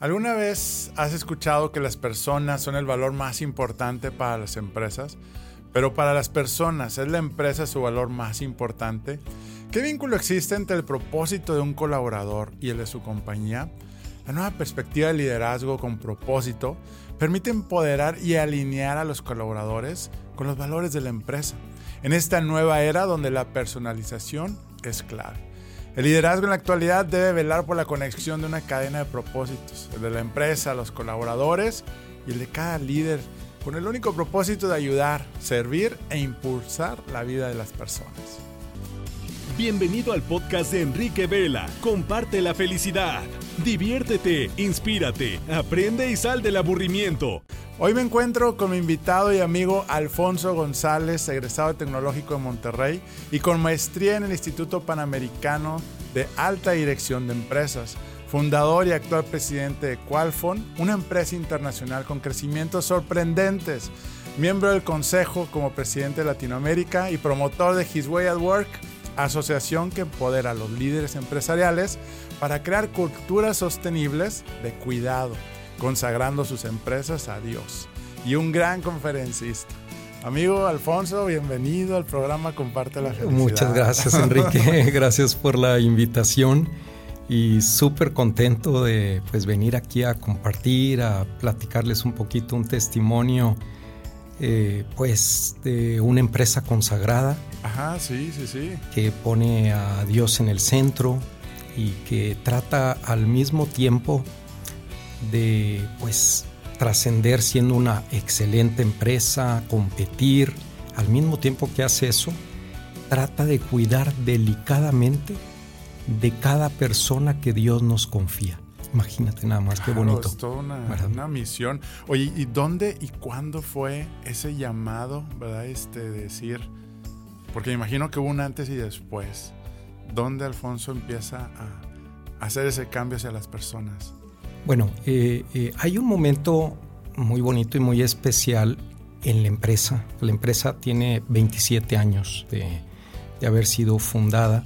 ¿Alguna vez has escuchado que las personas son el valor más importante para las empresas? Pero para las personas, ¿es la empresa su valor más importante? ¿Qué vínculo existe entre el propósito de un colaborador y el de su compañía? La nueva perspectiva de liderazgo con propósito permite empoderar y alinear a los colaboradores con los valores de la empresa, en esta nueva era donde la personalización es clave. El liderazgo en la actualidad debe velar por la conexión de una cadena de propósitos, el de la empresa, los colaboradores y el de cada líder, con el único propósito de ayudar, servir e impulsar la vida de las personas. Bienvenido al podcast de Enrique Vela. Comparte la felicidad. Diviértete, inspírate, aprende y sal del aburrimiento. Hoy me encuentro con mi invitado y amigo Alfonso González, egresado Tecnológico de Monterrey y con maestría en el Instituto Panamericano de Alta Dirección de Empresas, fundador y actual presidente de Qualfon, una empresa internacional con crecimientos sorprendentes, miembro del Consejo como presidente de Latinoamérica y promotor de His Way at Work, asociación que empodera a los líderes empresariales para crear culturas sostenibles de cuidado consagrando sus empresas a Dios. Y un gran conferencista. Amigo Alfonso, bienvenido al programa Comparte la Felicidad. Muchas gracias, Enrique. gracias por la invitación y súper contento de pues, venir aquí a compartir, a platicarles un poquito un testimonio eh, pues de una empresa consagrada. Ajá, sí, sí, sí. Que pone a Dios en el centro y que trata al mismo tiempo de pues trascender siendo una excelente empresa, competir, al mismo tiempo que hace eso, trata de cuidar delicadamente de cada persona que Dios nos confía. Imagínate nada más, qué bonito. Es toda una, misión. Oye, ¿y dónde y cuándo fue ese llamado, verdad? Este, decir, porque me imagino que hubo un antes y después. ¿Dónde Alfonso empieza a hacer ese cambio hacia las personas? Bueno, eh, eh, hay un momento muy bonito y muy especial en la empresa. La empresa tiene 27 años de, haber sido fundada.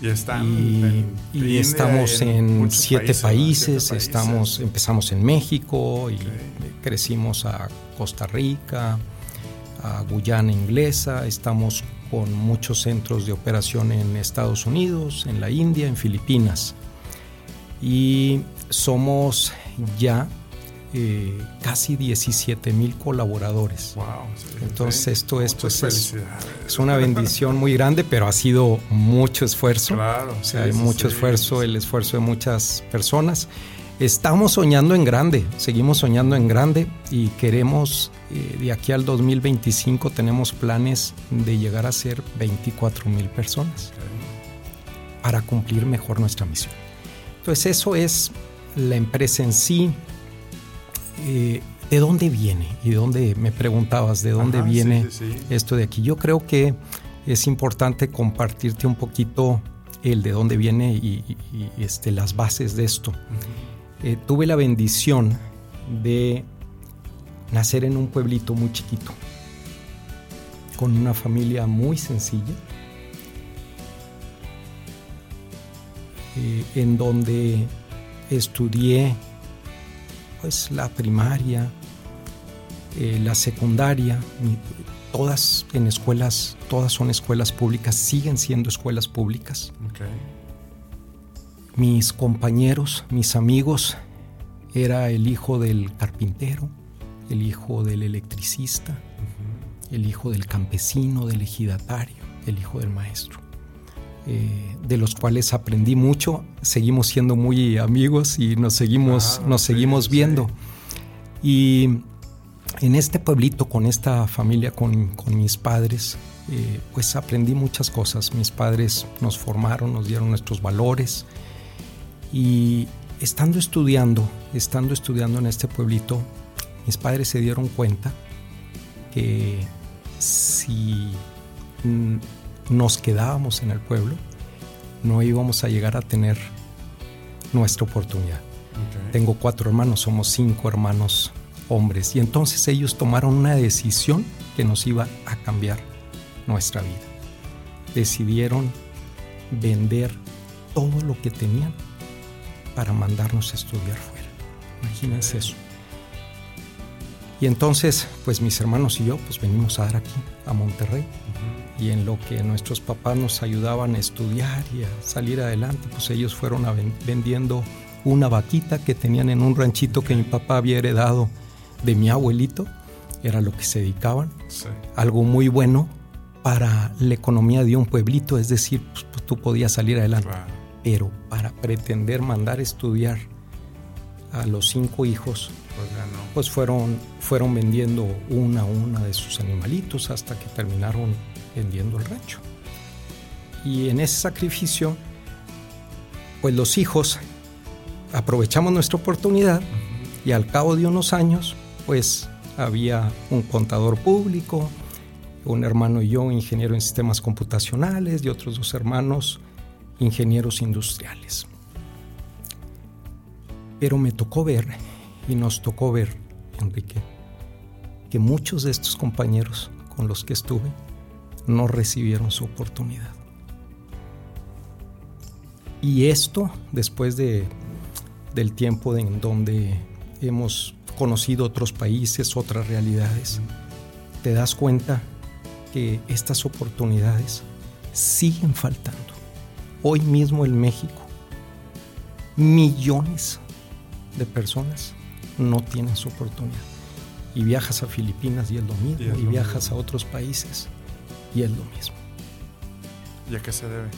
Y, estamos en, siete países, estamos, empezamos en México y crecimos a Costa Rica, a Guyana Inglesa, estamos con muchos centros de operación en Estados Unidos, en la India, en Filipinas. Y somos ya eh, casi 17 mil colaboradores. Entonces esto, esto es, es, una bendición muy grande, pero ha sido mucho esfuerzo. Claro, o sea, hay mucho esfuerzo, el esfuerzo de muchas personas. Estamos soñando en grande, seguimos soñando en grande y queremos, eh, de aquí al 2025 tenemos planes de llegar a ser 24 mil personas para cumplir mejor nuestra misión. Entonces eso es la empresa en sí. Eh, ¿De dónde viene? Y de dónde me preguntabas, ¿de dónde viene esto de aquí? Yo creo que es importante compartirte un poquito el de dónde viene y, este, las bases de esto. Eh, tuve la bendición de nacer en un pueblito muy chiquito, con una familia muy sencilla, eh, en donde estudié pues la primaria, eh, la secundaria, todas en escuelas, todas son escuelas públicas, siguen siendo escuelas públicas. Mis compañeros, mis amigos, era el hijo del carpintero, el hijo del electricista, el hijo del campesino, del ejidatario, el hijo del maestro. Eh, de los cuales aprendí mucho. Seguimos siendo muy amigos y nos seguimos, nos seguimos viendo. Y en este pueblito, con esta familia, con, mis padres, eh, pues aprendí muchas cosas. Mis padres nos formaron, nos dieron nuestros valores. Y estando estudiando, estando estudiando en este pueblito, mis padres se dieron cuenta que si nos quedábamos en el pueblo, no íbamos a llegar a tener nuestra oportunidad. Tengo cuatro hermanos, somos cinco hermanos hombres. Y entonces ellos tomaron una decisión que nos iba a cambiar nuestra vida. Decidieron vender todo lo que tenían para mandarnos a estudiar fuera. Imagínense eso. Y entonces, pues mis hermanos y yo, pues venimos a dar aquí, a Monterrey. Y en lo que nuestros papás nos ayudaban a estudiar y a salir adelante, pues ellos fueron vendiendo una vaquita que tenían en un ranchito que mi papá había heredado de mi abuelito. Era lo que se dedicaban. Algo muy bueno para la economía de un pueblito, es decir, pues, pues tú podías salir adelante. Pero para pretender mandar estudiar a los cinco hijos, pues, pues, fueron, fueron vendiendo una a una de sus animalitos hasta que terminaron vendiendo el rancho. Y en ese sacrificio, pues los hijos aprovechamos nuestra oportunidad y al cabo de unos años, pues había un contador público, un hermano y yo ingeniero en sistemas computacionales y otros dos hermanos ingenieros industriales. Pero me tocó ver, y nos tocó ver, Enrique, que muchos de estos compañeros con los que estuve no recibieron su oportunidad. Y esto después de, del tiempo en donde hemos conocido otros países, otras realidades, te das cuenta que estas oportunidades siguen faltando. Hoy mismo en México, millones de personas no tienen su oportunidad. Y viajas a Filipinas y es lo mismo, y, viajas a otros países y es lo mismo. ¿Y a qué se debe?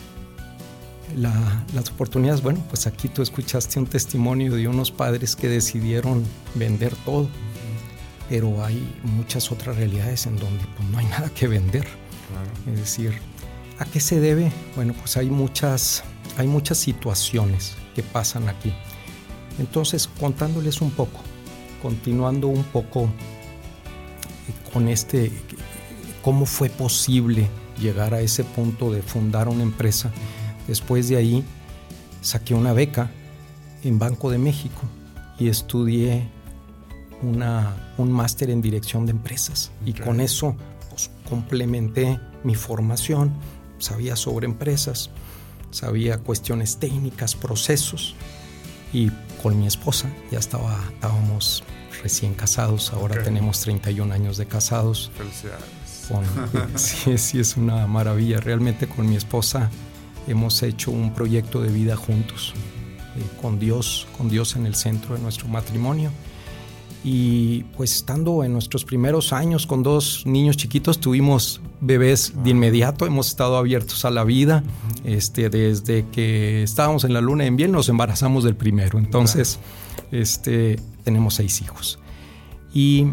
las oportunidades, bueno, pues aquí tú escuchaste un testimonio de unos padres que decidieron vender todo, pero hay muchas otras realidades en donde pues, no hay nada que vender. Es decir, ¿a qué se debe? Bueno, pues hay muchas, hay muchas situaciones que pasan aquí. Entonces, contándoles un poco, continuando un poco eh, con este, cómo fue posible llegar a ese punto de fundar una empresa. Después de ahí, saqué una beca en Banco de México y estudié una, un máster en dirección de empresas. Y con eso pues, complementé mi formación, sabía sobre empresas, sabía cuestiones técnicas, procesos y con mi esposa. Ya estaba, estábamos recién casados, ahora tenemos 31 años de casados. Felicidades. sí, sí, es una maravilla. Realmente con mi esposa hemos hecho un proyecto de vida juntos, eh, con Dios, con Dios en el centro de nuestro matrimonio. Y pues estando en nuestros primeros años con dos niños chiquitos, tuvimos bebés de inmediato, hemos estado abiertos a la vida. Este, desde que estábamos en la luna en bien nos embarazamos del primero. Entonces, este, tenemos seis hijos. Y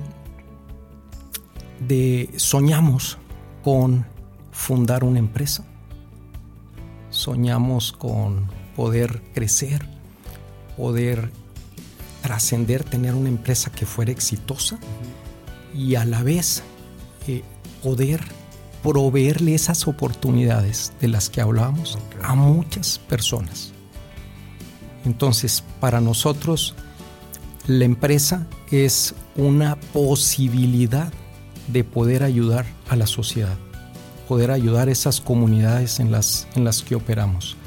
de, soñamos con fundar una empresa. Soñamos con poder crecer, poder trascender, tener una empresa que fuera exitosa y a la vez eh, poder proveerle esas oportunidades de las que hablábamos a muchas personas. Entonces, para nosotros, la empresa es una posibilidad de poder ayudar a la sociedad, poder ayudar a esas comunidades en las, en las que operamos.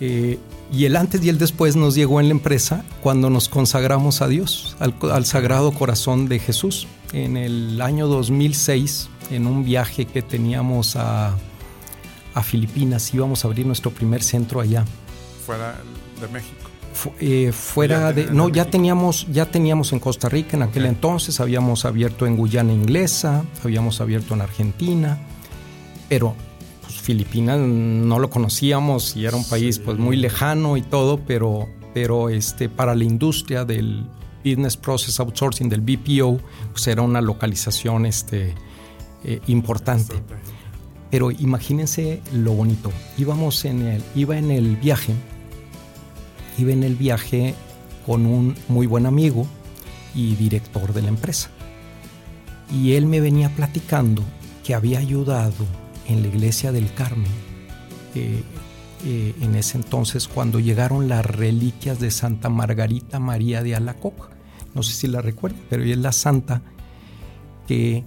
Eh, y el antes y el después nos llegó en la empresa cuando nos consagramos a Dios, al, Sagrado Corazón de Jesús. En el año 2006, en un viaje que teníamos a, a Filipinas, íbamos a abrir nuestro primer centro allá. Fuera de México. Eh, fuera de no ya teníamos ya teníamos en Costa Rica en aquel entonces habíamos abierto en Guyana Inglesa habíamos abierto en Argentina pero Filipinas no lo conocíamos y era un país pues muy lejano y todo, pero, pero este, para la industria del Business Process Outsourcing, del BPO, pues era una localización este, eh, importante. Pero imagínense lo bonito. Íbamos en el, iba en el viaje, iba en el viaje con un muy buen amigo y director de la empresa. Y él me venía platicando que había ayudado en la iglesia del Carmen, eh, eh, en ese entonces cuando llegaron las reliquias de Santa Margarita María de Alacoc. No sé si la recuerdan, pero ella es la santa que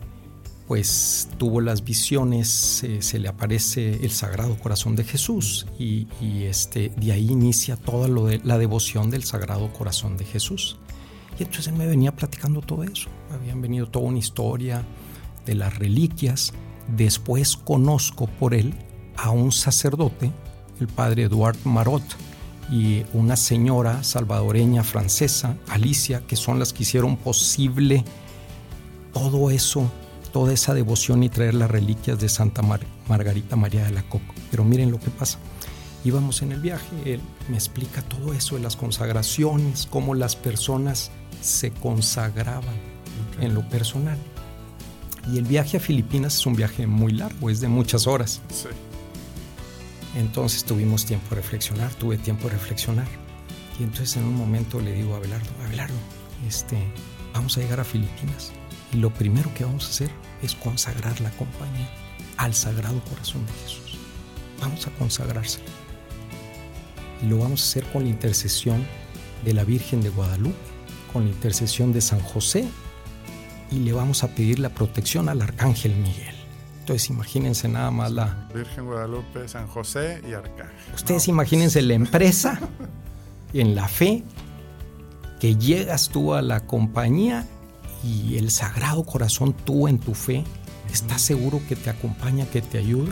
pues tuvo las visiones, eh, se le aparece el Sagrado Corazón de Jesús y, este, de ahí inicia toda la devoción del Sagrado Corazón de Jesús. Y entonces él me venía platicando todo eso, habían venido toda una historia de las reliquias. Después conozco por él a un sacerdote, el padre Eduard Marot, y una señora salvadoreña francesa, Alicia, que son las que hicieron posible todo eso toda esa devoción y traer las reliquias de Santa Margarita María de la Coco. Pero miren lo que pasa. Íbamos en el viaje, él me explica todo eso de las consagraciones, cómo las personas se consagraban en lo personal. Y el viaje a Filipinas es un viaje muy largo, es de muchas horas. Sí. Entonces tuvimos tiempo de reflexionar, tuve tiempo de reflexionar. Y entonces en un momento le digo a Abelardo, Abelardo, este, vamos a llegar a Filipinas. Y lo primero que vamos a hacer es consagrar la compañía al Sagrado Corazón de Jesús. Vamos a consagrársela. Y lo vamos a hacer con la intercesión de la Virgen de Guadalupe, con la intercesión de San José y le vamos a pedir la protección al Arcángel Miguel. Entonces imagínense nada más la... Virgen Guadalupe, San José y Arcángel. Ustedes imagínense la empresa en la fe que llegas tú a la compañía y el Sagrado Corazón tú en tu fe estás seguro que te acompaña, que te ayuda.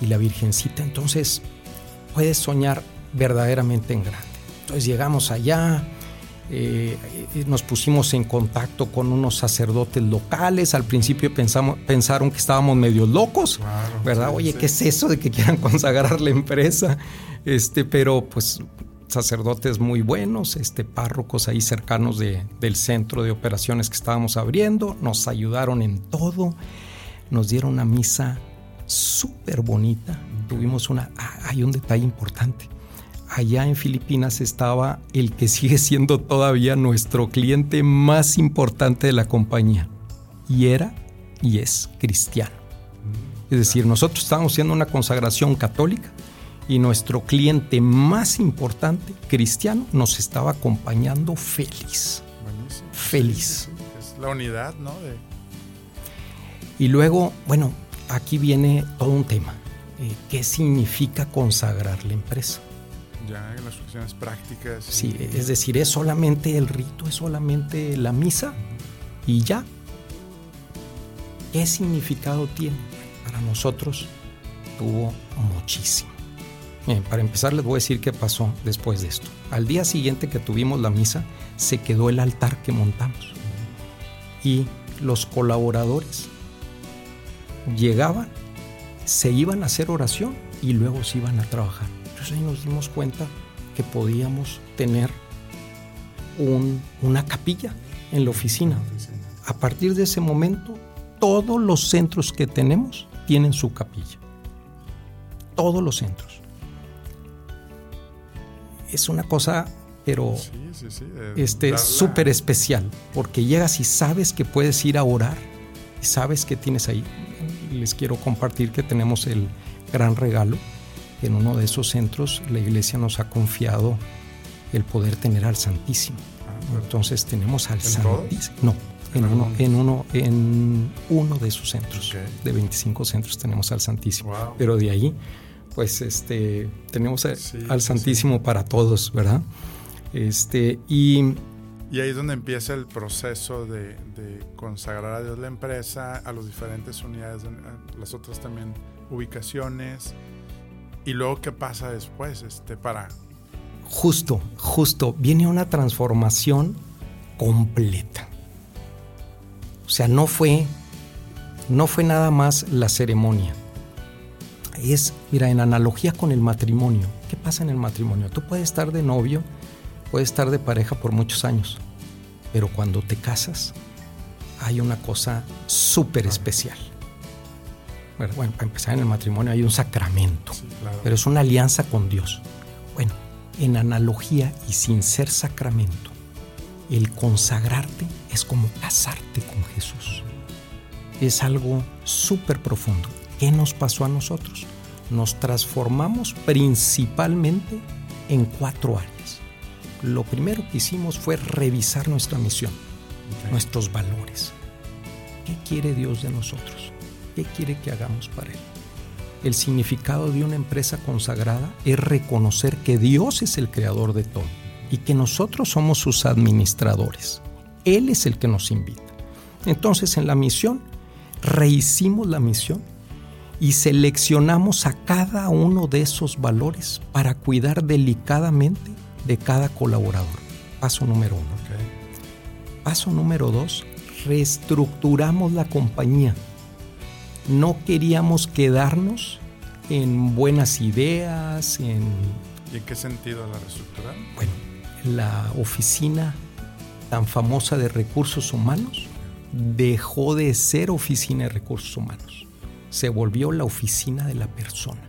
Y la Virgencita entonces puedes soñar verdaderamente en grande. Entonces llegamos allá, eh, nos pusimos en contacto con unos sacerdotes locales. Al principio pensamos, pensaron que estábamos medio locos, ¿verdad? Oye, ¿qué es eso de que quieran consagrar la empresa? Este, pero pues sacerdotes muy buenos, este, párrocos ahí cercanos del centro de operaciones que estábamos abriendo, nos ayudaron en todo, nos dieron una misa súper bonita, tuvimos una, ah, hay un detalle importante, allá en Filipinas estaba el que sigue siendo todavía nuestro cliente más importante de la compañía, y era y es cristiano. Es decir, nosotros estábamos haciendo una consagración católica, y nuestro cliente más importante, cristiano, nos estaba acompañando feliz. Feliz. Es la unidad, ¿no? Y luego, bueno, aquí viene todo un tema. Eh, ¿Qué significa consagrar la empresa? Ya en las cuestiones prácticas. Sí, es decir, es solamente el rito, es solamente la misa y ya. ¿Qué significado tiene? Para nosotros tuvo muchísimo para empezar les voy a decir qué pasó después de esto. Al día siguiente que tuvimos la misa, se quedó el altar que montamos. Y los colaboradores llegaban, se iban a hacer oración y luego se iban a trabajar. Entonces ahí nos dimos cuenta que podíamos tener una capilla en la oficina. A partir de ese momento, todos los centros que tenemos tienen su capilla. Todos los centros es una cosa, pero este súper especial, porque llegas y sabes que puedes ir a orar y sabes que tienes ahí. Les quiero compartir que tenemos el gran regalo. En uno de esos centros la iglesia nos ha confiado el poder tener al Santísimo. Ah, Entonces tenemos al Santísimo. No, en uno, en uno, en uno de esos centros. De 25 centros tenemos al Santísimo. Pero de ahí pues este, tenemos al Santísimo para todos, ¿verdad? Este, y, y ahí es donde empieza el proceso de, consagrar a Dios la empresa, a las diferentes unidades, las otras también ubicaciones. Y luego, ¿qué pasa después este, para...? Justo, justo, viene una transformación completa. O sea, no fue, no fue nada más la ceremonia es, mira, en analogía con el matrimonio. ¿Qué pasa en el matrimonio? Tú puedes estar de novio, puedes estar de pareja por muchos años, pero cuando te casas hay una cosa súper especial. Bueno, para empezar en el matrimonio hay un sacramento, pero es una alianza con Dios. Bueno, en analogía y sin ser sacramento, el consagrarte es como casarte con Jesús. Es algo súper profundo. ¿Qué nos pasó a nosotros? Nos transformamos principalmente en cuatro áreas. Lo primero que hicimos fue revisar nuestra misión, nuestros valores. ¿Qué quiere Dios de nosotros? ¿Qué quiere que hagamos para Él? El significado de una empresa consagrada es reconocer que Dios es el creador de todo y que nosotros somos sus administradores. Él es el que nos invita. Entonces en la misión, rehicimos la misión y seleccionamos a cada uno de esos valores para cuidar delicadamente de cada colaborador. Paso número uno. Paso número dos, reestructuramos la compañía. No queríamos quedarnos en buenas ideas, en... ¿Y en qué sentido la reestructurar? Bueno, la oficina tan famosa de recursos humanos dejó de ser oficina de recursos humanos. Se volvió la oficina de la persona.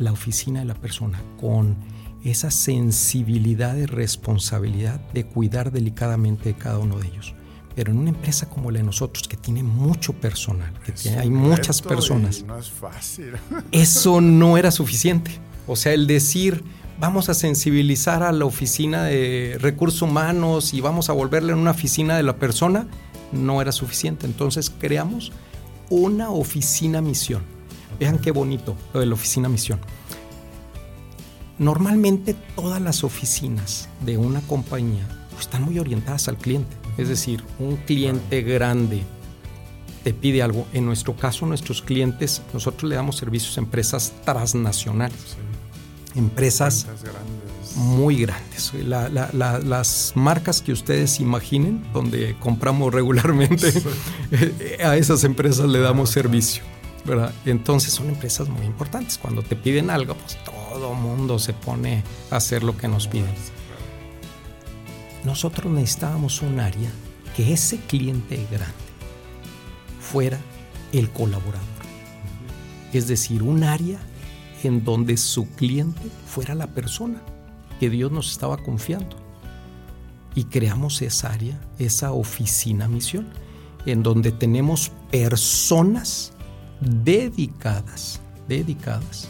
La oficina de la persona con esa sensibilidad de responsabilidad de cuidar delicadamente de cada uno de ellos. Pero en una empresa como la de nosotros, que tiene mucho personal, que hay muchas personas, no es fácil. eso no era suficiente. O sea, el decir, vamos a sensibilizar a la oficina de recursos humanos y vamos a volverle en una oficina de la persona, no era suficiente. Entonces creamos una oficina misión. Vean qué bonito lo de la oficina misión. Normalmente todas las oficinas de una compañía pues, están muy orientadas al cliente. Es decir, un cliente grande te pide algo. En nuestro caso, nuestros clientes, nosotros le damos servicios a empresas transnacionales. Empresas muy grandes. las marcas que ustedes imaginen, donde compramos regularmente, a esas empresas le damos servicio. ¿verdad? Entonces son empresas muy importantes. Cuando te piden algo, pues todo mundo se pone a hacer lo que nos piden. Nosotros necesitábamos un área que ese cliente grande fuera el colaborador. Es decir, un área en donde su cliente fuera la persona que Dios nos estaba confiando. Y creamos esa área, esa oficina misión, en donde tenemos personas dedicadas, dedicadas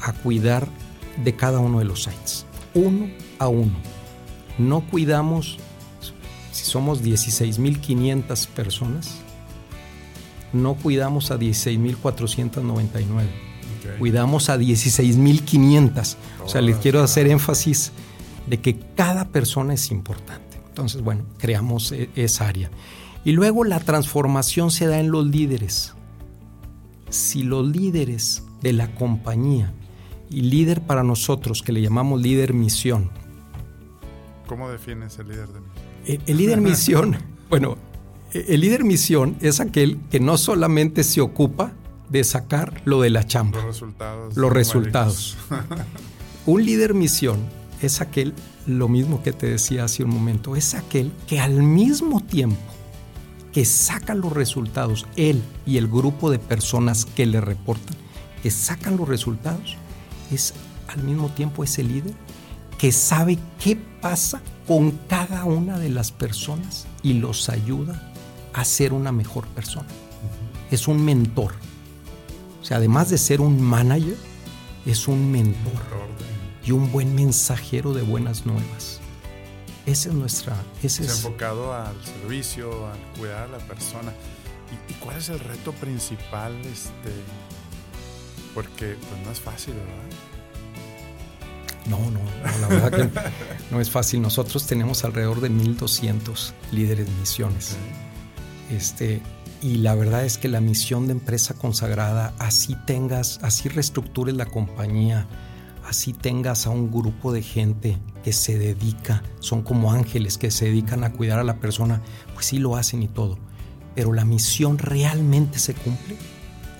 a cuidar de cada uno de los sites, uno a uno. No cuidamos, si somos 16.500 personas, no cuidamos a 16.499. Cuidamos a 16.500. O sea, les quiero hacer énfasis de que cada persona es importante. Entonces, bueno, creamos e, esa área. Y luego la transformación se da en los líderes. Si los líderes de la compañía y líder para nosotros, que le llamamos líder misión. ¿Cómo defines el líder de misión? El, el líder misión, bueno, el líder misión es aquel que no solamente se ocupa de sacar lo de la chamba. Los resultados. Los resultados. un líder misión es aquel, lo mismo que te decía hace un momento, es aquel que al mismo tiempo que saca los resultados, él y el grupo de personas que le reportan, que sacan los resultados, es al mismo tiempo ese líder que sabe qué pasa con cada una de las personas y los ayuda a ser una mejor persona. Es un mentor. O sea, además de ser un manager, es un mentor y un buen mensajero de buenas nuevas. Esa es nuestra... Ese es enfocado al servicio, al cuidar a la persona. ¿Y, cuál es el reto principal? Este, porque pues no es fácil, ¿verdad? No, no, la verdad que no es fácil. Nosotros tenemos alrededor de 1200 líderes de misiones. Este, y la verdad es que la misión de empresa consagrada, así tengas, así reestructures la compañía, así tengas a un grupo de gente que se dedica, son como ángeles que se dedican a cuidar a la persona, pues sí lo hacen y todo. Pero la misión realmente se cumple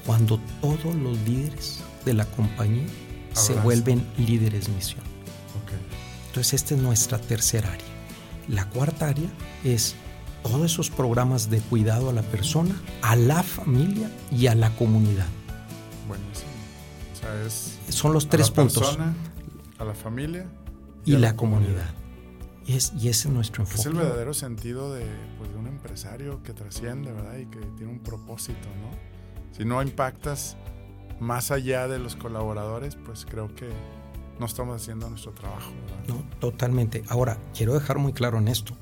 cuando todos los líderes de la compañía se vuelven líderes misión. Entonces esta es nuestra tercera área. La cuarta área es todos esos programas de cuidado a la persona, a la familia y a la comunidad. Buenísimo. O sea, es Son los tres a la puntos. Persona, a la familia y, a la, comunidad. Y, es, y ese es nuestro enfoque. Es el verdadero sentido de, pues, de un empresario que trasciende, ¿verdad? Y que tiene un propósito, ¿no? Si no impactas más allá de los colaboradores, pues creo que no estamos haciendo nuestro trabajo. ¿verdad? No, totalmente. Ahora, quiero dejar muy claro en esto,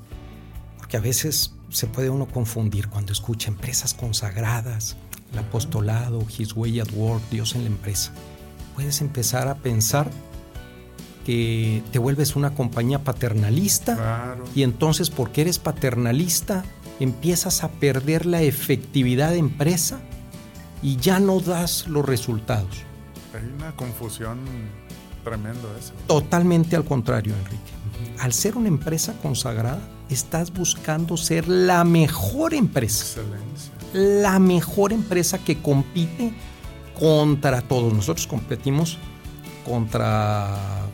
porque a veces se puede uno confundir cuando escucha empresas consagradas, el apostolado, His Way at Work, Dios en la empresa. Puedes empezar a pensar que te vuelves una compañía paternalista y entonces porque eres paternalista empiezas a perder la efectividad de empresa y ya no das los resultados. Hay una confusión tremenda eso. Totalmente al contrario, Enrique. Al ser una empresa consagrada, estás buscando ser la mejor empresa. Excelencia. La mejor empresa que compite contra todos. Nosotros competimos contra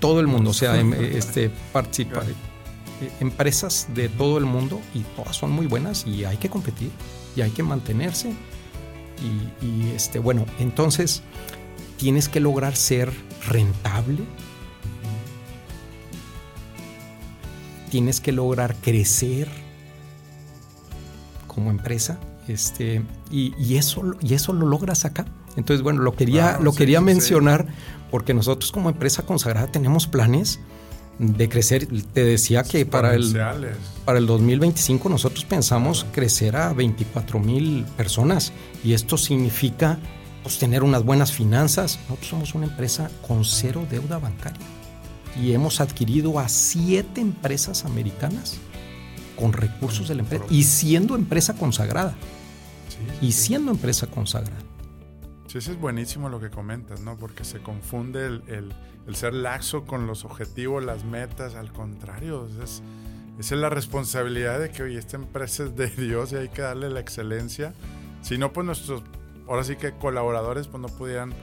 todo el mundo, o sea, em, este, participa, eh, empresas de todo el mundo y todas son muy buenas y hay que competir y hay que mantenerse. Y, este, bueno, entonces tienes que lograr ser rentable, tienes que lograr crecer como empresa, este, y, eso, y eso lo logras acá. Entonces, bueno, lo quería, lo quería mencionar porque nosotros como empresa consagrada tenemos planes de crecer. Te decía que para el, para el 2025 nosotros pensamos crecer a 24 mil personas y esto significa pues, tener unas buenas finanzas. Nosotros somos una empresa con cero deuda bancaria y hemos adquirido a siete empresas americanas con recursos de la empresa y siendo empresa consagrada. Y siendo empresa consagrada. Sí, eso es buenísimo lo que comentas, ¿no? Porque se confunde el, el, ser laxo con los objetivos, las metas, al contrario, es, esa es la responsabilidad de que, oye, esta empresa es de Dios y hay que darle la excelencia. Si no, pues nuestros, ahora sí que colaboradores, pues no pudieran,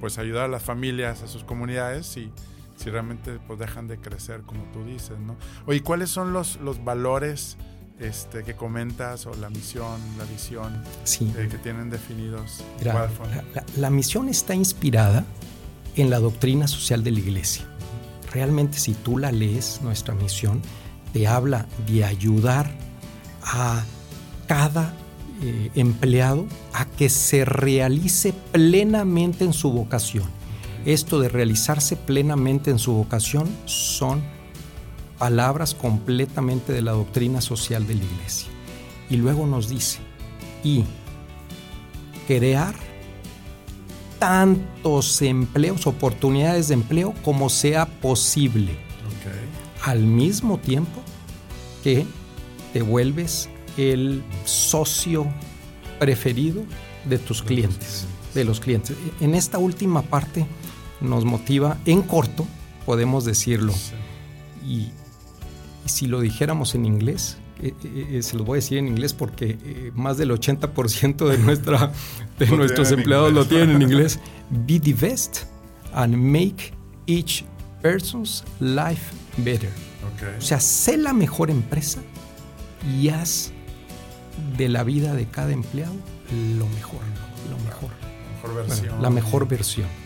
pues ayudar a las familias, a sus comunidades y si realmente pues dejan de crecer, como tú dices, ¿no? Oye, ¿cuáles son los, los valores este, que comentas o la misión, la visión eh, que tienen definidos? la, misión está inspirada en la doctrina social de la iglesia. Realmente si tú la lees, nuestra misión te habla de ayudar a cada eh, empleado a que se realice plenamente en su vocación. Esto de realizarse plenamente en su vocación son palabras completamente de la doctrina social de la iglesia. Y luego nos dice, y crear tantos empleos, oportunidades de empleo como sea posible. Al mismo tiempo que te vuelves el socio preferido de tus clientes, de los clientes. En esta última parte nos motiva, en corto, podemos decirlo, y si lo dijéramos en inglés, eh, eh, eh, se lo voy a decir en inglés porque más del 80% de, nuestra, de nuestros empleados lo tienen en inglés. Be the best and make each person's life better. O sea, sé la mejor empresa y haz de la vida de cada empleado lo mejor, lo mejor. La mejor versión. la mejor versión.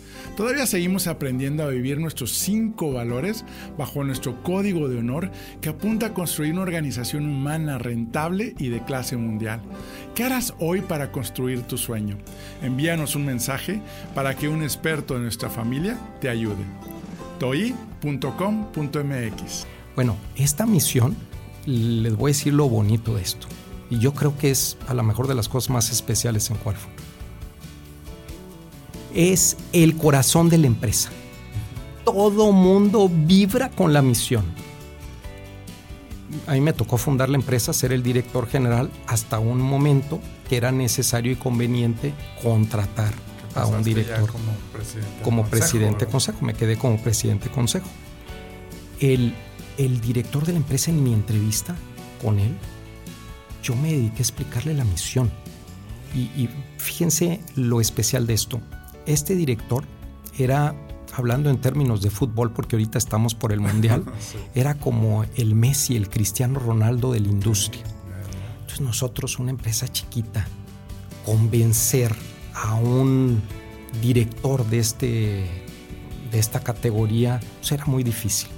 Todavía seguimos aprendiendo a vivir nuestros cinco valores bajo nuestro código de honor que apunta a construir una organización humana rentable y de clase mundial. ¿Qué harás hoy para construir tu sueño? Envíanos un mensaje para que un experto de nuestra familia te ayude. toi.com.mx Bueno, esta misión, les voy a decir lo bonito de esto. Y yo creo que es a lo mejor de las cosas más especiales en Qualford es el corazón de la empresa. Todo mundo vibra con la misión. A mí me tocó fundar la empresa, ser el director general, hasta un momento que era necesario y conveniente contratar a un director como presidente, como presidente consejo. Me quedé como presidente consejo. El, el director de la empresa en mi entrevista con él, yo me dediqué a explicarle la misión. y fíjense lo especial de esto este director era hablando en términos de fútbol, porque ahorita estamos por el Mundial, era como el Messi, el Cristiano Ronaldo de la industria. Entonces nosotros, una empresa chiquita, convencer a un director de, este, de esta categoría pues era muy difícil.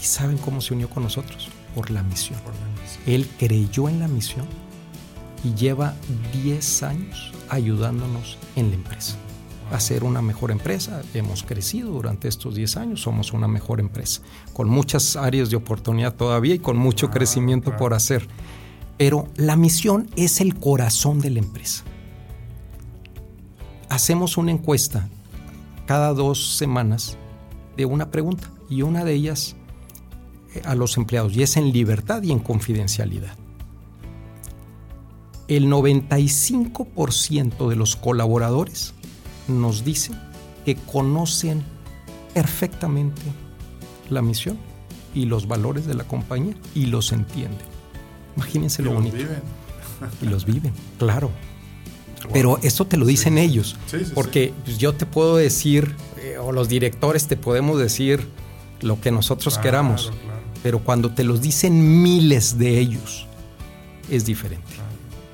¿Y saben cómo se unió con nosotros? Por la misión. Él creyó en la misión y lleva 10 años ayudándonos en la empresa a ser una mejor empresa. Hemos crecido durante estos 10 años, somos una mejor empresa, con muchas áreas de oportunidad todavía y con mucho ah, crecimiento por hacer. Pero la misión es el corazón de la empresa. Hacemos una encuesta cada dos semanas de una pregunta y una de ellas eh, a los empleados y es en libertad y en confidencialidad. El 95% de los colaboradores nos dicen que conocen perfectamente la misión y los valores de la compañía y los entienden. Imagínense lo bonito. y los viven, claro. Pero esto te lo dicen ellos, porque pues, yo te puedo decir, eh, o los directores te podemos decir lo que nosotros queramos, pero cuando te los dicen miles de ellos, es diferente.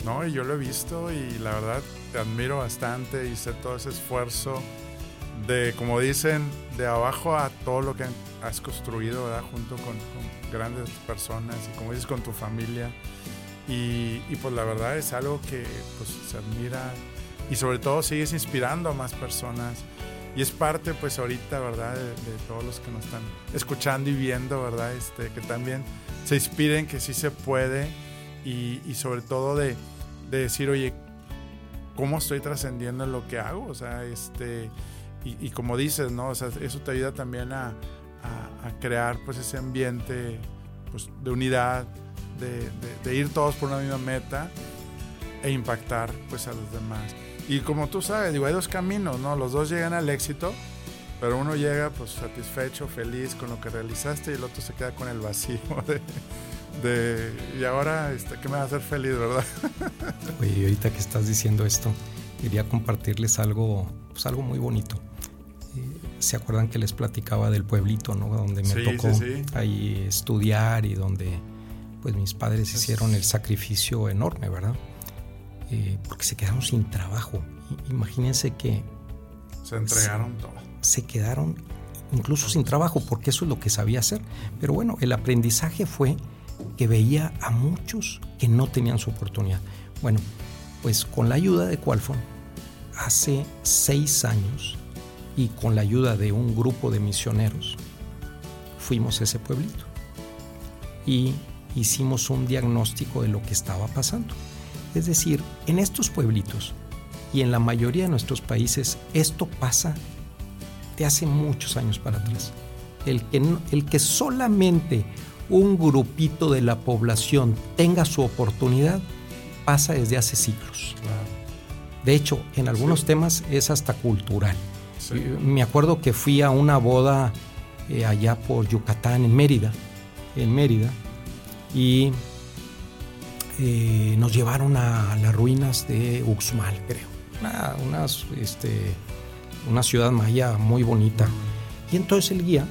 No, y yo lo he visto y la verdad te admiro bastante y sé todo ese esfuerzo de, como dicen, de abajo a todo lo que has construido, ¿verdad? Junto con, grandes personas y como dices, con tu familia. Y, pues la verdad es algo que pues, se admira y sobre todo sigues inspirando a más personas. Y es parte, pues ahorita, ¿verdad? De, todos los que nos están escuchando y viendo, ¿verdad? Este, que también se inspiren que sí se puede y, y sobre todo de, de decir, oye, cómo estoy trascendiendo en lo que hago, o sea, este, y, como dices, ¿no? O sea, eso te ayuda también a, crear pues ese ambiente pues, de unidad, de, ir todos por una misma meta e impactar pues a los demás. Y como tú sabes, digo, hay dos caminos, ¿no? Los dos llegan al éxito, pero uno llega pues satisfecho, feliz con lo que realizaste y el otro se queda con el vacío de, de y ahora este, ¿qué me va a hacer feliz, verdad? Oye, ahorita que estás diciendo esto, quería compartirles algo, pues algo muy bonito. Eh, ¿Se acuerdan que les platicaba del pueblito, ¿no? Donde me tocó ahí estudiar y donde pues mis padres hicieron el sacrificio enorme, ¿verdad? Eh, porque se quedaron sin trabajo. Imagínense que... Se entregaron todo. Se quedaron incluso sin trabajo, porque eso es lo que sabía hacer. Pero bueno, el aprendizaje fue que veía a muchos que no tenían su oportunidad. Bueno, pues con la ayuda de Qualfon, hace seis años, y con la ayuda de un grupo de misioneros, fuimos a ese pueblito y hicimos un diagnóstico de lo que estaba pasando. Es decir, en estos pueblitos y en la mayoría de nuestros países esto pasa de hace muchos años para atrás. El que, el que solamente un grupito de la población tenga su oportunidad pasa desde hace siglos. De hecho, en algunos temas es hasta cultural. Me acuerdo que fui a una boda eh, allá por Yucatán, en Mérida, en Mérida, y eh, nos llevaron a las ruinas de Uxmal, creo. Una, este, una ciudad maya muy bonita. Y entonces el guía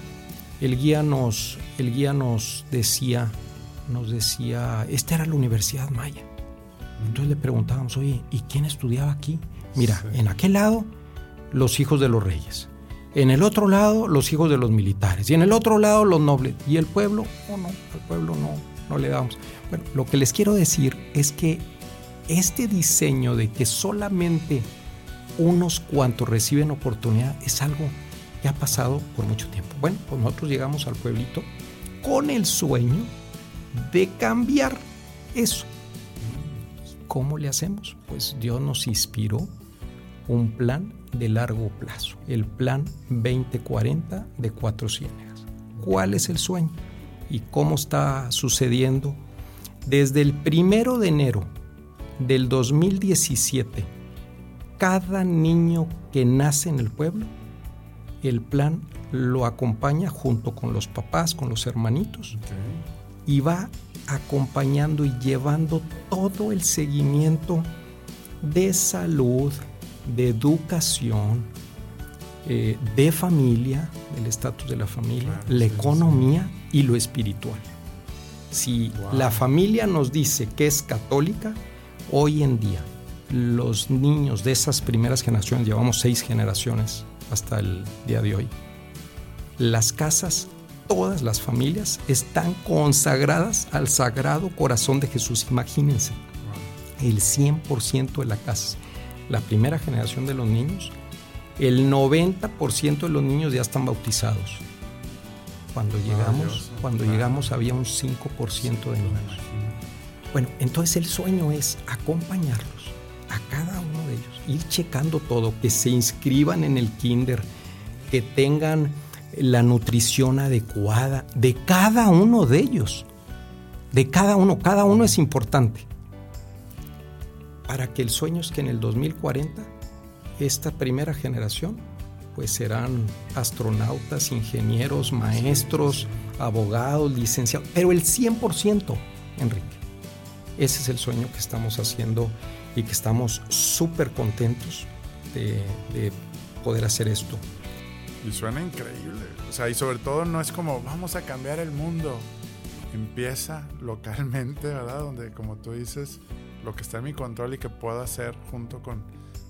el guía nos, el guía nos decía, nos decía, esta era la Universidad Maya. Entonces le preguntábamos, oye, ¿y quién estudiaba aquí? Mira, en aquel lado, los hijos de los reyes. En el otro lado, los hijos de los militares. Y en el otro lado, los nobles. ¿Y el pueblo? Oh, no, al pueblo no, no le damos. Bueno, lo que les quiero decir es que este diseño de que solamente unos cuantos reciben oportunidad es algo que ha pasado por mucho tiempo. Bueno, pues nosotros llegamos al pueblito con el sueño de cambiar eso. ¿Cómo le hacemos? Pues Dios nos inspiró un plan de largo plazo, el plan 2040 de Cuatro Ciénegas. ¿Cuál es el sueño? ¿Y cómo está sucediendo? Desde el primero de enero del 2017, cada niño que nace en el pueblo el plan lo acompaña junto con los papás, con los hermanitos, y va acompañando y llevando todo el seguimiento de salud, de educación, eh, de familia, el estatus de la familia, la economía y lo espiritual. Si la familia nos dice que es católica, hoy en día los niños de esas primeras generaciones, llevamos seis generaciones hasta el día de hoy, las casas, todas las familias están consagradas al Sagrado Corazón de Jesús. Imagínense, el 100% de la casa. La primera generación de los niños el 90% de los niños ya están bautizados. Cuando llegamos, cuando llegamos había un 5% de niños. Bueno, entonces el sueño es acompañarlos a cada uno ellos, ir checando todo, que se inscriban en el kinder, que tengan la nutrición adecuada de cada uno de ellos. De cada uno, cada uno es importante. Para que el sueño es que en el 2040 esta primera generación pues serán astronautas, ingenieros, maestros, abogados, licenciados, pero el 100%, Enrique. Ese es el sueño que estamos haciendo y que estamos súper contentos de, de, poder hacer esto. Y suena increíble. O sea, y sobre todo no es como vamos a cambiar el mundo. Empieza localmente, ¿verdad? Donde, como tú dices, lo que está en mi control y que puedo hacer junto con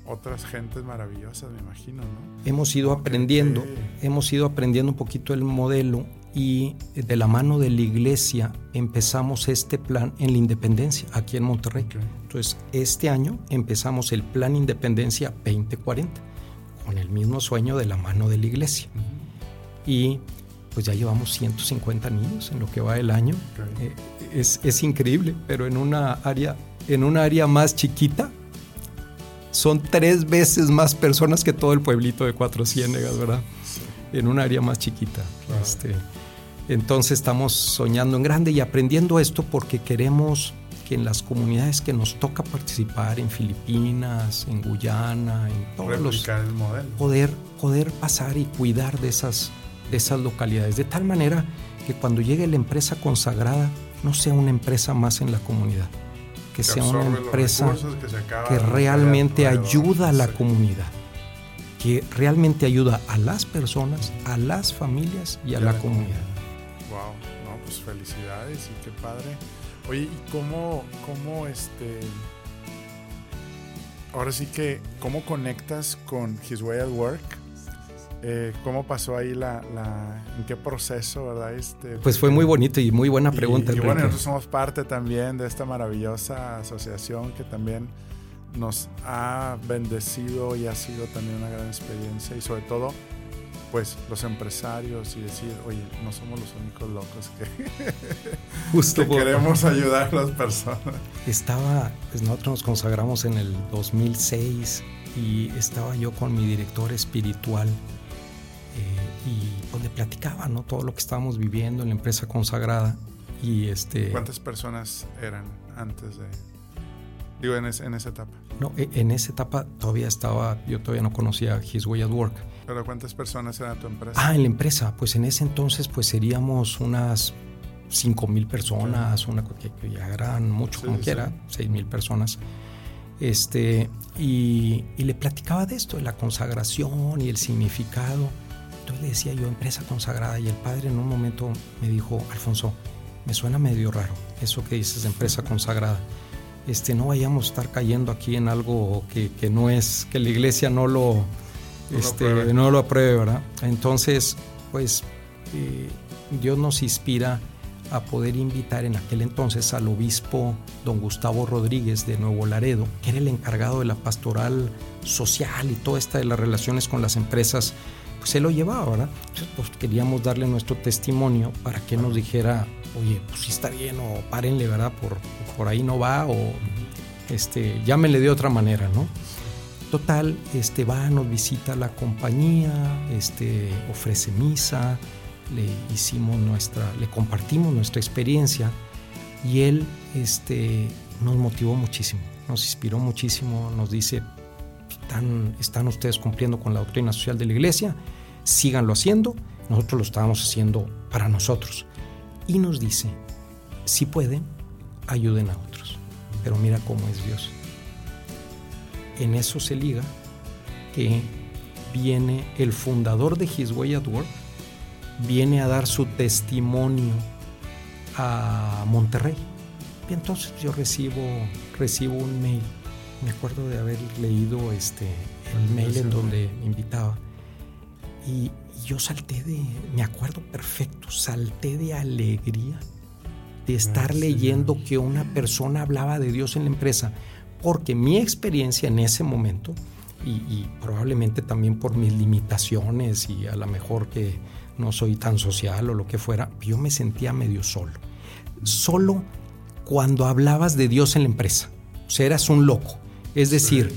otras gentes maravillosas, me imagino, ¿no? Hemos ido aprendiendo, hemos ido aprendiendo un poquito el modelo y de la mano de la iglesia empezamos este plan en la Independencia, aquí en Monterrey. Entonces, este año empezamos el Plan Independencia 2040, con el mismo sueño de la mano de la iglesia. Y pues ya llevamos 150 niños en lo que va el año. Eh, es, es, increíble, pero en una área, en una área más chiquita, son tres veces más personas que todo el pueblito de Cuatro Ciénegas, ¿verdad? En un área más chiquita. Este, entonces estamos soñando en grande y aprendiendo esto porque queremos que en las comunidades que nos toca participar, en Filipinas, en Guyana, en todos los... el modelo. Poder, poder pasar y cuidar de esas, de esas localidades. De tal manera que cuando llegue la empresa consagrada, no sea una empresa más en la comunidad que, sea una empresa que, realmente ayuda a la comunidad, que realmente ayuda a las personas, a las familias y a la comunidad. Wow, no, pues felicidades y qué padre. Oye, ¿y cómo, cómo este... Ahora sí que, ¿cómo conectas con His Way at Work? Eh, ¿Cómo pasó ahí la, en qué proceso, verdad? Este, pues fue muy bonito y muy buena pregunta. Y, bueno, nosotros somos parte también de esta maravillosa asociación que también nos ha bendecido y ha sido también una gran experiencia y sobre todo pues los empresarios y decir, oye, no somos los únicos locos que, Justo queremos ayudar a las personas. Estaba, pues nosotros nos consagramos en el 2006 y estaba yo con mi director espiritual y donde platicaba ¿no? todo lo que estábamos viviendo en la empresa consagrada. Y este, ¿Cuántas personas eran antes de... Digo, en, en esa etapa? No, e, en esa etapa todavía estaba, yo todavía no conocía His Way at Work. ¿Pero cuántas personas eran tu empresa? Ah, en la empresa, pues en ese entonces pues seríamos unas 5 mil personas, una que, ya eran mucho como quiera, 6 mil personas. Este, y, y, le platicaba de esto, de la consagración y el significado. Entonces le decía yo, empresa consagrada, y el padre en un momento me dijo, Alfonso, me suena medio raro eso que dices, empresa consagrada. Este, no vayamos a estar cayendo aquí en algo que, que no es, que la iglesia no lo, no este, lo no lo apruebe, ¿verdad? Entonces, pues eh, Dios nos inspira a poder invitar en aquel entonces al obispo don Gustavo Rodríguez de Nuevo Laredo, que era el encargado de la pastoral social y toda esta de las relaciones con las empresas se lo llevaba, ¿verdad? Entonces, pues queríamos darle nuestro testimonio para que nos dijera, oye, pues sí está bien, o párenle, ¿verdad? Por, por ahí no va, o este, llámenle de otra manera, ¿no? Total, este va, nos visita la compañía, este, ofrece misa, le hicimos nuestra, le compartimos nuestra experiencia y él este, nos motivó muchísimo, nos inspiró muchísimo, nos dice, están, ustedes cumpliendo con la doctrina social de la iglesia, síganlo haciendo, nosotros lo estábamos haciendo para nosotros. Y nos dice, si pueden, ayuden a otros. Pero mira cómo es Dios. En eso se liga que viene el fundador de His Way at Work, viene a dar su testimonio a Monterrey. Y entonces yo recibo, recibo un mail. Me acuerdo de haber leído este, el mail en donde me invitaba. Y, yo salté de, me acuerdo perfecto, salté de alegría de estar leyendo que una persona hablaba de Dios en la empresa, porque mi experiencia en ese momento, y, y probablemente también por mis limitaciones y a lo mejor que no soy tan social o lo que fuera, yo me sentía medio solo. Solo cuando hablabas de Dios en la empresa. O sea, eras un loco. Es decir,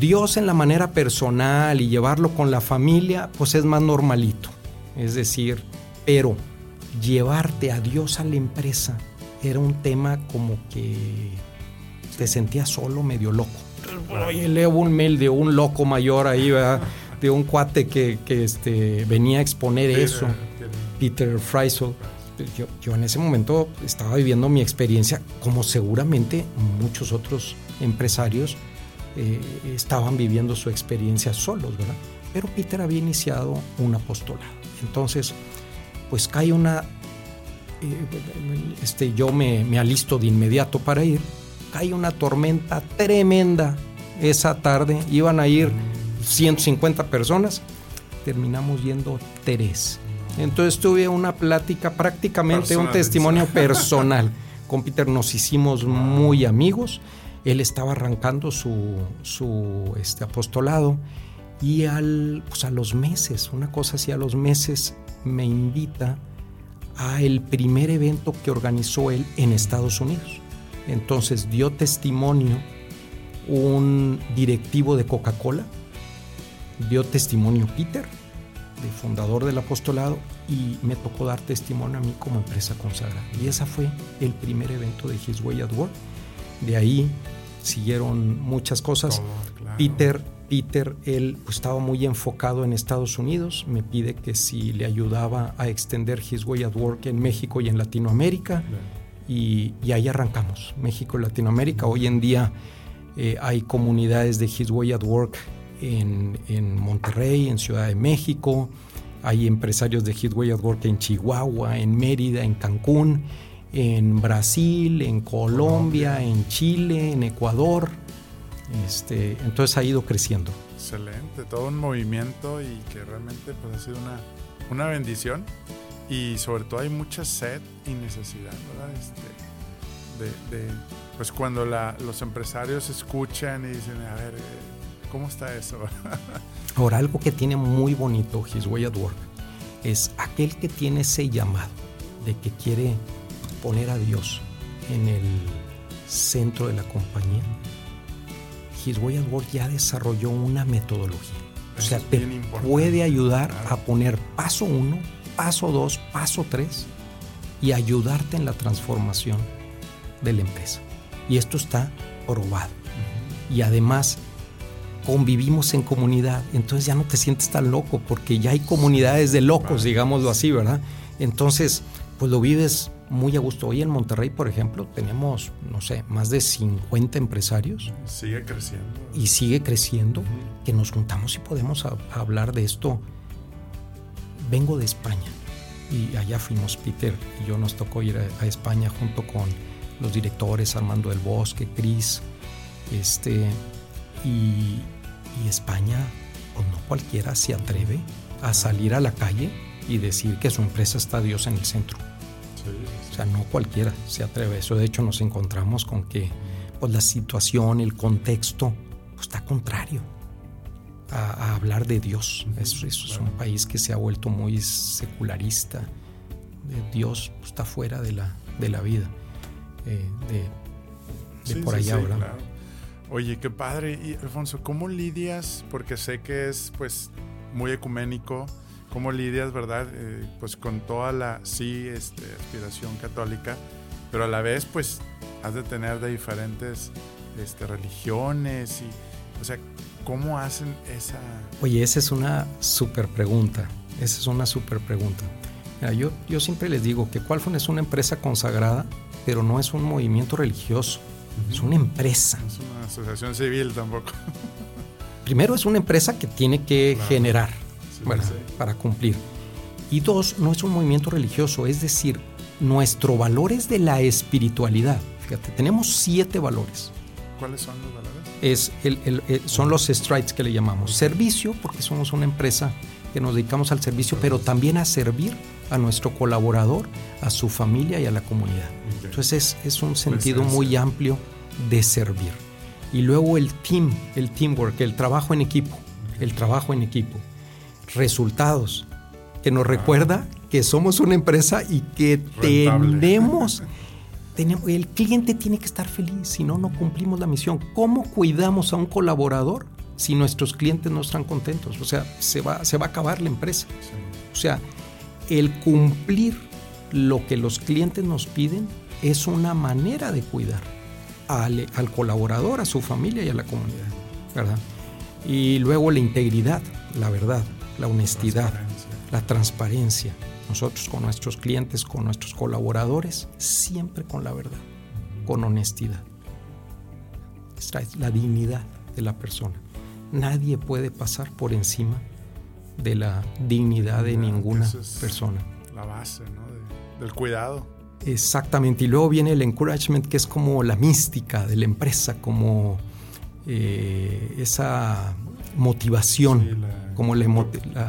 Dios en la manera personal y llevarlo con la familia, pues es más normalito. Es decir, pero llevarte a Dios a la empresa era un tema como que te sentías solo, medio loco. Oye, leo un mail de un loco mayor ahí, ¿verdad? De un cuate que, este, venía a exponer eso, Peter Freisel. Yo, yo, en ese momento estaba viviendo mi experiencia, como seguramente muchos otros empresarios eh, estaban viviendo su experiencia solos, ¿verdad? Pero Peter había iniciado un apostolado. Entonces, pues cae una, eh, este, yo me, me alisto de inmediato para ir, cae una tormenta tremenda esa tarde, iban a ir 150 personas, terminamos yendo tres. Entonces tuve una plática, prácticamente un testimonio personal. Con Peter nos hicimos muy amigos él estaba arrancando su, su este, apostolado y al, pues a los meses, una cosa así, a los meses me invita a el primer evento que organizó él en Estados Unidos. Entonces dio testimonio un directivo de Coca-Cola, dio testimonio Peter, de fundador del apostolado, y me tocó dar testimonio a mí como empresa consagrada. Y ese fue el primer evento de His Way at Work. De ahí siguieron muchas cosas. Peter, Peter, él pues, estaba muy enfocado en Estados Unidos, me pide que si le ayudaba a extender His Way at Work en México y en Latinoamérica, y, ahí arrancamos, México y Latinoamérica. Hoy en día eh, hay comunidades de His Way at Work en, en, Monterrey, en Ciudad de México, hay empresarios de His Way at Work en Chihuahua, en Mérida, en Cancún en Brasil, en Colombia, en Chile, en Ecuador. Este, entonces ha ido creciendo. Excelente, todo un movimiento y que realmente pues, ha sido una, una bendición y sobre todo hay mucha sed y necesidad, ¿verdad? Este, de, pues cuando los empresarios escuchan y dicen, a ver, eh, ¿cómo está eso? Ahora, algo que tiene muy bonito His Way at Work es aquel que tiene ese llamado de que quiere poner a Dios en el centro de la compañía, His Way at Work ya desarrolló una metodología. O sea, te puede ayudar a poner paso uno, paso dos, paso tres y ayudarte en la transformación de la empresa. Y esto está probado. Y además convivimos en comunidad, entonces ya no te sientes tan loco porque ya hay comunidades de locos, digámoslo así, ¿verdad? Entonces, pues lo vives muy a gusto. Hoy en Monterrey, por ejemplo, tenemos, no sé, más de 50 empresarios. Sigue creciendo. Y sigue creciendo, que nos juntamos y podemos hablar de esto. Vengo de España y allá fuimos, Peter y yo nos tocó ir a, España junto con los directores Armando del Bosque, Cris, este, y, y España, pues no cualquiera se atreve a salir a la calle y decir que su empresa está Dios en el centro. O sea, no cualquiera se atreve a eso. De hecho, nos encontramos con que pues, la situación, el contexto, pues, está contrario a, hablar de Dios. Eso, es un país que se ha vuelto muy secularista. Dios pues, está fuera de la, de la vida. Eh, de, por allá, ¿verdad? Oye, qué padre. Y Alfonso, ¿cómo lidias? Porque sé que es pues muy ecuménico cómo lidias, ¿verdad? Eh, pues con toda la, sí, este, aspiración católica, pero a la vez, pues, has de tener de diferentes este, religiones y, o sea, ¿cómo hacen esa...? Oye, esa es una súper pregunta, esa es una súper pregunta. yo, yo siempre les digo que Qualfon es una empresa consagrada, pero no es un movimiento religioso, es una empresa. es una asociación civil tampoco. primero es una empresa que tiene que generar para cumplir. Y dos, no es un movimiento religioso, es decir, nuestro valor es de la espiritualidad. Fíjate, tenemos siete valores. ¿Cuáles son los valores? Es el, eh, son los strides que le llamamos. Servicio, porque somos una empresa que nos dedicamos al servicio, pero también a servir a nuestro colaborador, a su familia y a la comunidad. Entonces es, un sentido muy amplio de servir. Y luego el team, el teamwork, el trabajo en equipo, el trabajo en equipo. Resultados, que nos recuerda que somos una empresa y que tenemos, tenemos, el cliente tiene que estar feliz, si no, no cumplimos la misión. ¿Cómo cuidamos a un colaborador si nuestros clientes no están contentos? O sea, se va, se va a acabar la empresa. O sea, el cumplir lo que los clientes nos piden es una manera de cuidar al, al colaborador, a su familia y a la comunidad, ¿verdad? Y luego la integridad, la verdad, la honestidad la transparencia. Nosotros con nuestros clientes, con nuestros colaboradores, siempre con la verdad, con honestidad. Esta es la dignidad de la persona. Nadie puede pasar por encima de la dignidad de ninguna persona. La base del cuidado. Exactamente. Y luego viene el encouragement, que es como la mística de la empresa, como eh, esa motivación como la,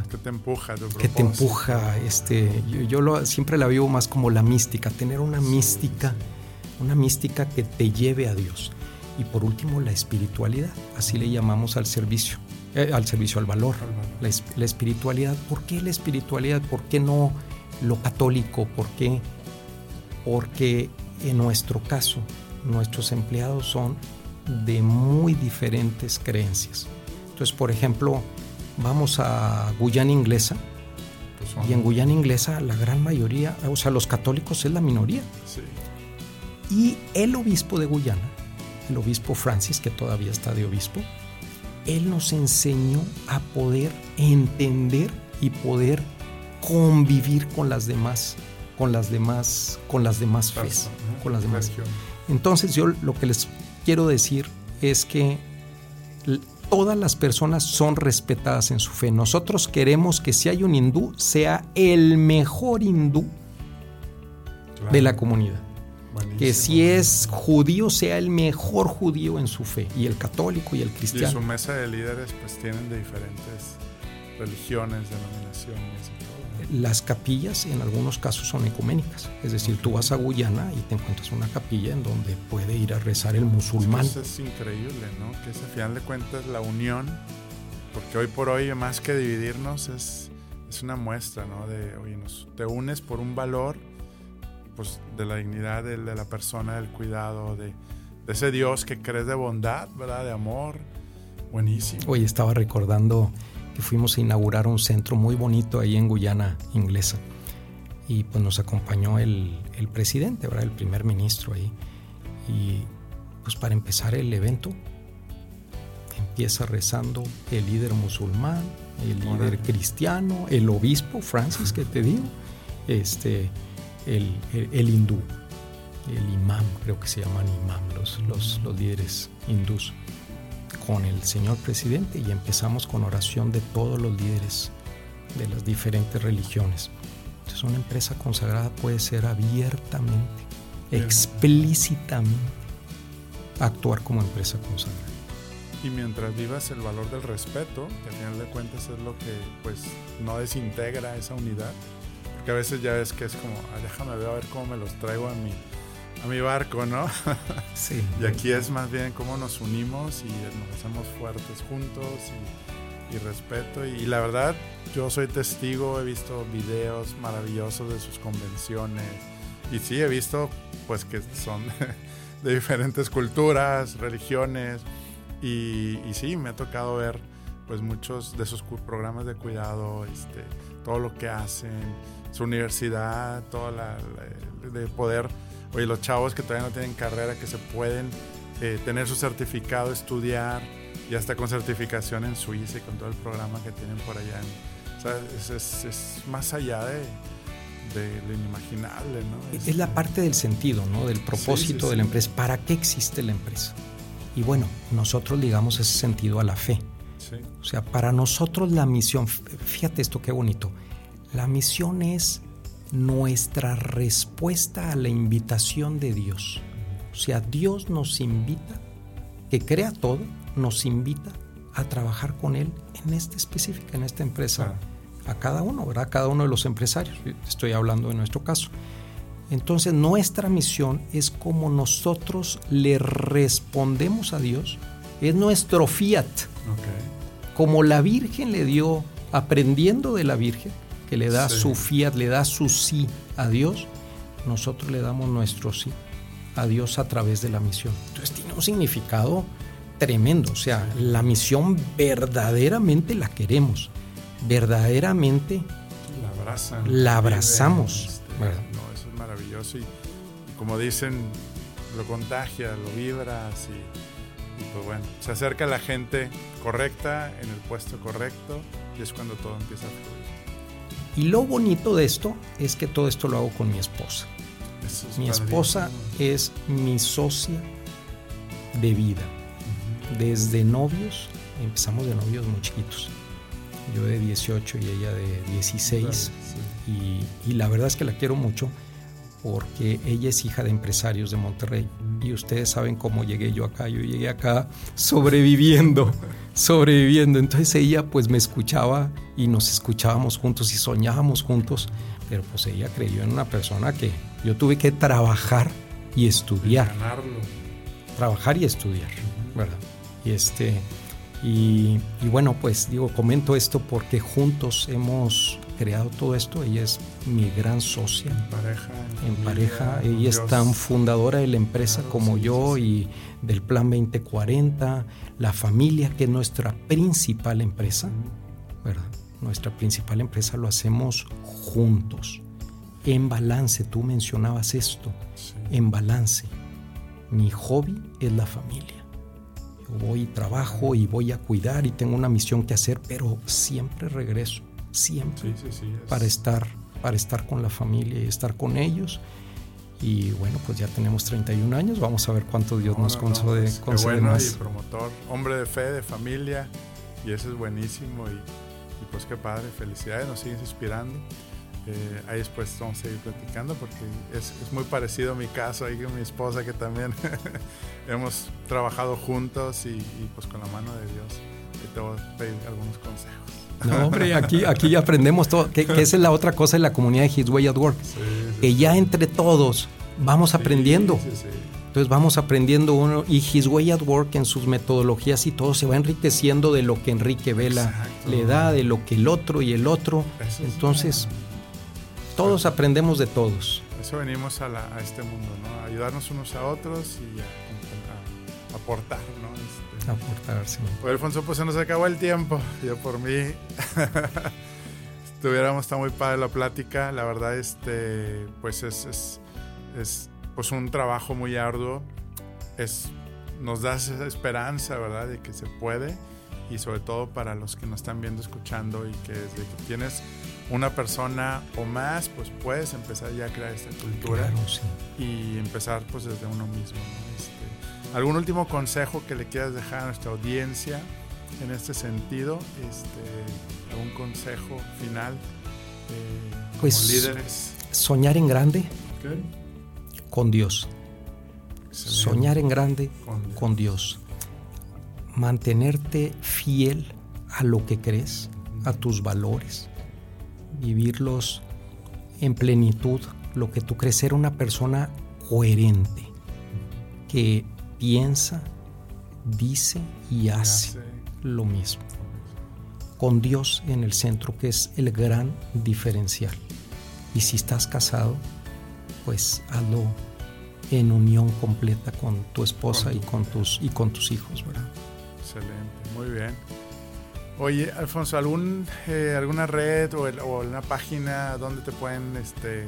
que te empuja que te empuja este yo, lo, siempre la vivo más como la mística tener una mística una mística que te lleve a Dios y por último la espiritualidad así le llamamos al servicio eh, al servicio al valor, La, la, espiritualidad ¿por qué la espiritualidad? ¿por qué no lo católico? ¿por qué? porque en nuestro caso nuestros empleados son de muy diferentes creencias entonces por ejemplo vamos a Guyana Inglesa. Pues y en Guyana Inglesa la gran mayoría, o sea, los católicos es la minoría. Y el obispo de Guyana, el obispo Francis, que todavía está de obispo, él nos enseñó a poder entender y poder convivir con las demás, con las demás, con las demás fes, con las demás. Entonces yo lo que les quiero decir es que todas las personas son respetadas en su fe. Nosotros queremos que si hay un hindú, sea el mejor hindú de la comunidad. Que si es judío, sea el mejor judío en su fe. Y el católico y el cristiano. Y su mesa de líderes pues tienen de diferentes religiones, denominaciones las capillas en algunos casos son ecuménicas. Es decir, tú vas a Guyana y te encuentras una capilla en donde puede ir a rezar el musulmán. Eso es increíble, ¿no? Que al final de cuentas la unión, porque hoy por hoy más que dividirnos es, es una muestra, ¿no? De, oye, nos, te unes por un valor, pues de la dignidad de, de la persona, del cuidado, de, de ese Dios que crees de bondad, ¿verdad? De amor. Buenísimo. Hoy estaba recordando que fuimos a inaugurar un centro muy bonito ahí en Guyana inglesa. Y pues nos acompañó el, el presidente, ¿verdad? el primer ministro ahí. Y pues para empezar el evento, empieza rezando el líder musulmán, el líder cristiano, el obispo Francis, que te digo, este, el, el, hindú, el imam, creo que se llaman imam, los, los, los líderes hindús con el señor presidente y empezamos con oración de todos los líderes de las diferentes religiones. Entonces una empresa consagrada puede ser abiertamente, explícitamente, actuar como empresa consagrada. Y mientras vivas el valor del respeto, que al final de cuentas es lo que pues no desintegra esa unidad, porque a veces ya ves que es como, ah, déjame ver a ver cómo me los traigo a mi, a mi barco, ¿no? Sí. y aquí es más bien cómo nos unimos y nos hacemos fuertes juntos y, respeto. Y, la verdad, yo soy testigo, he visto videos maravillosos de sus convenciones. Y sí, he visto pues que son de diferentes culturas, religiones. Y, y, sí, me ha tocado ver pues muchos de sus programas de cuidado, este, todo lo que hacen, su universidad, toda la de poder oye, los chavos que todavía no tienen carrera, que se pueden eh, tener su certificado, estudiar, y hasta con certificación en Suiza y con todo el programa que tienen por allá. o sea, es, más allá de, lo inimaginable, ¿no? Es, la parte del sentido, ¿no? Del propósito de la empresa. ¿Para qué existe la empresa? Y bueno, nosotros ligamos ese sentido a la fe. O sea, para nosotros la misión, fíjate esto qué bonito, la misión es nuestra respuesta a la invitación de Dios. O sea, Dios nos invita, que crea todo, nos invita a trabajar con Él en esta específica, en esta empresa, a cada uno, ¿verdad? A cada uno de los empresarios. Estoy hablando de nuestro caso. Entonces, nuestra misión es como nosotros le respondemos a Dios, es nuestro fiat. Como la Virgen le dio, aprendiendo de la Virgen, que le da su fiat, le da su sí a Dios, nosotros le damos nuestro sí a Dios a través de la misión. Entonces tiene un significado tremendo, o sea, la misión verdaderamente la queremos, verdaderamente la, abrazamos. Este, no, eso es maravilloso y, como dicen, lo contagia, lo vibras y, y, pues bueno, se acerca la gente correcta en el puesto correcto y es cuando todo empieza a fluir. Y lo bonito de esto es que todo esto lo hago con mi esposa. mi esposa es mi socia de vida. Desde novios, empezamos de novios muy chiquitos. Yo de 18 y ella de 16. y, y, la verdad es que la quiero mucho porque ella es hija de empresarios de Monterrey. Y ustedes saben cómo llegué yo acá. Yo llegué acá sobreviviendo, sobreviviendo. Entonces ella pues me escuchaba y nos escuchábamos juntos y soñábamos juntos. Pero pues ella creyó en una persona que yo tuve que trabajar y estudiar. Trabajar y estudiar, ¿verdad? Y este... Y, y bueno, pues digo, comento esto porque juntos hemos creado todo esto. Ella es mi gran socia. En pareja. En, pareja. Ella es tan fundadora de la empresa como yo y del Plan 2040. La familia, que es nuestra principal empresa. ¿Verdad? Nuestra principal empresa lo hacemos juntos. En balance, tú mencionabas esto. En balance. Mi hobby es la familia. Yo voy y trabajo y voy a cuidar y tengo una misión que hacer, pero siempre regreso siempre para estar para estar con la familia y estar con ellos. Y bueno, pues ya tenemos 31 años, vamos a ver cuánto Dios nos concede, pues, bueno, más. Y promotor, hombre de fe, de familia, y eso es buenísimo. Y, pues qué padre, felicidades, nos sigues inspirando. Eh, ahí después vamos a seguir platicando porque es, es, muy parecido a mi caso ahí con mi esposa que también hemos trabajado juntos y, y, pues con la mano de Dios te voy a pedir algunos consejos. No, hombre, aquí, aquí ya aprendemos todo. Que, esa es la otra cosa de la comunidad de His Way at Work. que ya entre todos vamos aprendiendo. Entonces vamos aprendiendo uno y His Way at Work en sus metodologías y todo se va enriqueciendo de lo que Enrique Vela le da, de lo que el otro y el otro. Entonces, todos aprendemos de todos. Eso venimos a, este mundo, ¿no? ayudarnos unos a otros y a, aportar, ¿no? Aportarse. Pues Alfonso, pues se nos acabó el tiempo. Yo por mí estuviéramos tan muy padre la plática. La verdad, este, pues es, es, pues un trabajo muy arduo. Es, nos da esa esperanza, ¿verdad? De que se puede. Y sobre todo para los que nos están viendo, escuchando y que desde que tienes una persona o más, pues puedes empezar ya a crear esta cultura y empezar pues desde uno mismo. Este, ¿Algún último consejo que le quieras dejar a nuestra audiencia en este sentido? Este, ¿Algún consejo final eh, pues, líderes? Soñar en grande con Dios. Soñar en grande con Dios. Mantenerte fiel a lo que crees, a tus valores. Vivirlos en plenitud, lo que tú crees, ser una persona coherente, que piensa, dice y hace lo mismo. Con Dios en el centro, que es el gran diferencial. Y si estás casado, pues hazlo en unión completa con tu esposa y, con tus, y con tus hijos, ¿verdad? Excelente, muy bien. Oye, Alfonso, ¿algún, eh, ¿alguna red o, o, una página donde te pueden este,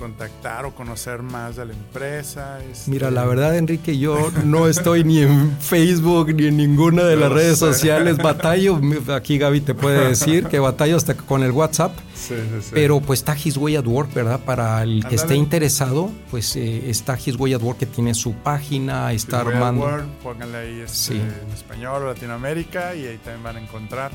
contactar o conocer más de la empresa? Este, Mira, la verdad, Enrique, yo no estoy ni en Facebook ni en ninguna de No las redes sé. sociales. Batallo, aquí Gaby te puede decir que batallo hasta con el WhatsApp. Sí, sí, sí. Pero pues está His Way at Work, ¿verdad? Para el que esté interesado, pues eh, está His Way at Work que tiene su página, está a armando. Word, pónganle ahí este, en español o Latinoamérica y ahí también van a encontrar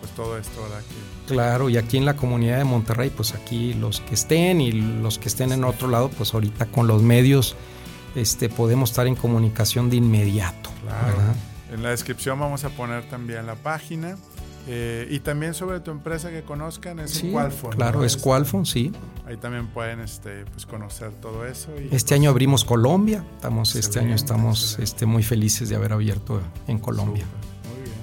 pues todo esto, ¿verdad? Que, Claro, y aquí en la comunidad de Monterrey, pues aquí los que estén y los que estén en otro lado, pues ahorita con los medios este, podemos estar en comunicación de inmediato. Claro. ¿verdad? En la descripción vamos a poner también la página. eh, y también sobre tu empresa que conozcan es Sí, Qualfon. claro, ¿no? es Qualfon, sí. Ahí también pueden este, pues, conocer todo eso. y, Este pues, año abrimos Colombia. Estamos, este año estamos excelente. este, muy felices de haber abierto en Colombia. Muy bien.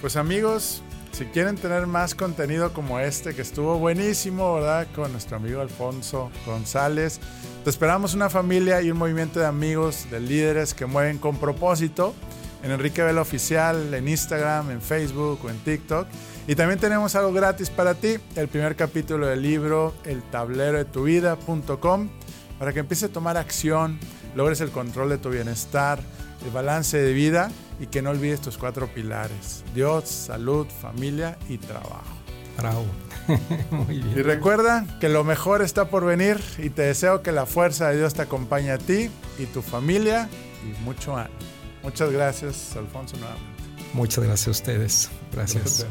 Pues amigos, si quieren tener más contenido como este, que estuvo buenísimo, ¿verdad? Con nuestro amigo Alfonso González. Te esperamos una familia y un movimiento de amigos, de líderes que mueven con propósito en Enrique Vela Oficial, en Instagram, en Facebook o en TikTok. Y también tenemos algo gratis para ti, el primer capítulo del libro El tablero de tu vida.com, para que empieces a tomar acción, logres el control de tu bienestar, el balance de vida y que no olvides tus cuatro pilares, Dios, salud, familia y trabajo. Bravo. muy Y bien. recuerda que lo mejor está por venir y te deseo que la fuerza de Dios te acompañe a ti y tu familia y mucho ánimo. Muchas gracias, Alfonso, nuevamente. Muchas gracias a ustedes. Gracias.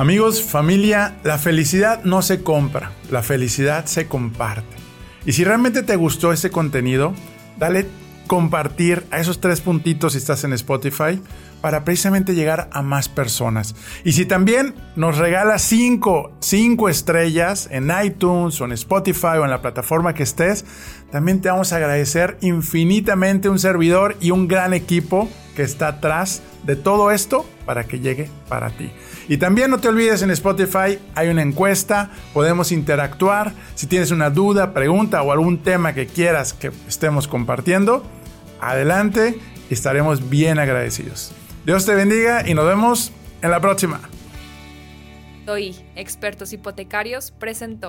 Amigos, familia, la felicidad no se compra, la felicidad se comparte. Y si realmente te gustó este contenido, dale compartir a esos tres puntitos si estás en Spotify para precisamente llegar a más personas. Y si también nos regalas cinco, cinco estrellas en iTunes o en Spotify o en la plataforma que estés, también te vamos a agradecer infinitamente un servidor y un gran equipo que está atrás de todo esto para que llegue para ti. Y también no te olvides en Spotify hay una encuesta, podemos interactuar. Si tienes una duda, pregunta o algún tema que quieras que estemos compartiendo, adelante estaremos bien agradecidos. Dios te bendiga y nos vemos en la próxima. Soy Expertos Hipotecarios presentó.